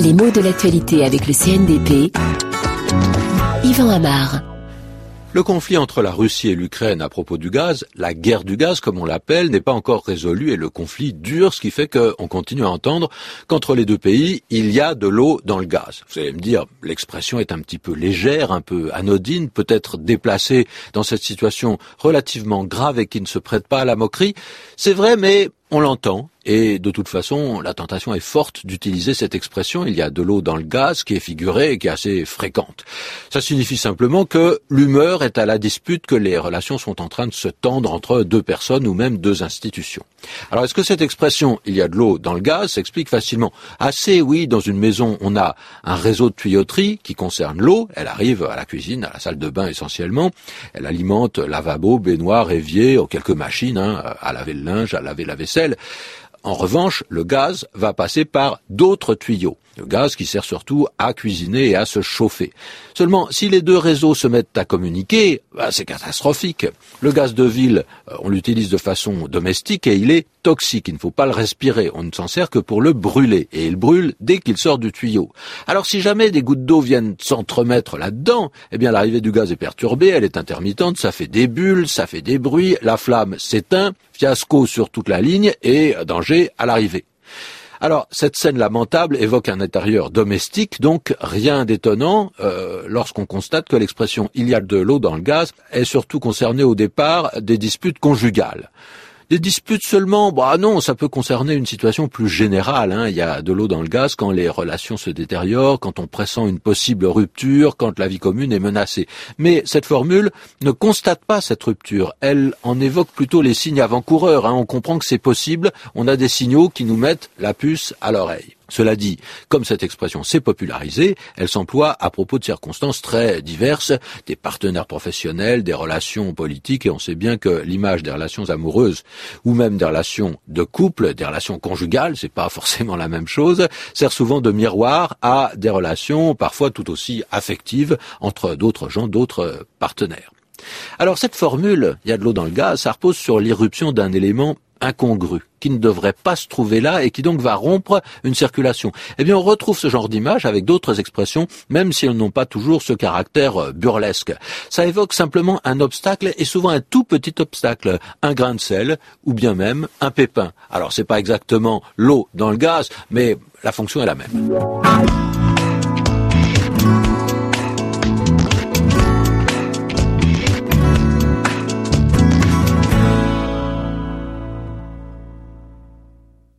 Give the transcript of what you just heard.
Les mots de l'actualité avec le CNDP. Yvan Amar. Le conflit entre la Russie et l'Ukraine à propos du gaz, la guerre du gaz comme on l'appelle, n'est pas encore résolu et le conflit dure, ce qui fait qu'on continue à entendre qu'entre les deux pays, il y a de l'eau dans le gaz. Vous allez me dire, l'expression est un petit peu légère, un peu anodine, peut-être déplacée dans cette situation relativement grave et qui ne se prête pas à la moquerie. C'est vrai, mais on l'entend, et de toute façon, la tentation est forte d'utiliser cette expression. Il y a de l'eau dans le gaz qui est figurée et qui est assez fréquente. Ça signifie simplement que l'humeur est à la dispute, que les relations sont en train de se tendre entre deux personnes ou même deux institutions. Alors est-ce que cette expression il y a de l'eau dans le gaz s'explique facilement? Assez oui, dans une maison, on a un réseau de tuyauterie qui concerne l'eau. Elle arrive à la cuisine, à la salle de bain essentiellement. Elle alimente lavabo, baignoire, évier, quelques machines hein, à laver le linge, à laver la vaisselle. En revanche, le gaz va passer par d'autres tuyaux. Le gaz qui sert surtout à cuisiner et à se chauffer. Seulement, si les deux réseaux se mettent à communiquer, bah, c'est catastrophique. Le gaz de ville, euh, on l'utilise de façon domestique et il est toxique. Il ne faut pas le respirer. On ne s'en sert que pour le brûler. Et il brûle dès qu'il sort du tuyau. Alors si jamais des gouttes d'eau viennent s'entremettre là-dedans, eh bien l'arrivée du gaz est perturbée, elle est intermittente, ça fait des bulles, ça fait des bruits, la flamme s'éteint, fiasco sur toute la ligne et danger à l'arrivée. Alors, cette scène lamentable évoque un intérieur domestique, donc rien d'étonnant euh, lorsqu'on constate que l'expression il y a de l'eau dans le gaz est surtout concernée au départ des disputes conjugales. Des disputes seulement, bah non, ça peut concerner une situation plus générale. Hein. Il y a de l'eau dans le gaz quand les relations se détériorent, quand on pressent une possible rupture, quand la vie commune est menacée. Mais cette formule ne constate pas cette rupture. Elle en évoque plutôt les signes avant-coureurs. Hein. On comprend que c'est possible. On a des signaux qui nous mettent la puce à l'oreille. Cela dit, comme cette expression s'est popularisée, elle s'emploie à propos de circonstances très diverses, des partenaires professionnels, des relations politiques, et on sait bien que l'image des relations amoureuses, ou même des relations de couple, des relations conjugales, c'est pas forcément la même chose, sert souvent de miroir à des relations parfois tout aussi affectives entre d'autres gens, d'autres partenaires. Alors cette formule, il y a de l'eau dans le gaz, ça repose sur l'irruption d'un élément incongru, qui ne devrait pas se trouver là et qui donc va rompre une circulation. Eh bien, on retrouve ce genre d'image avec d'autres expressions, même si elles n'ont pas toujours ce caractère euh, burlesque. Ça évoque simplement un obstacle et souvent un tout petit obstacle, un grain de sel ou bien même un pépin. Alors, c'est pas exactement l'eau dans le gaz, mais la fonction est la même.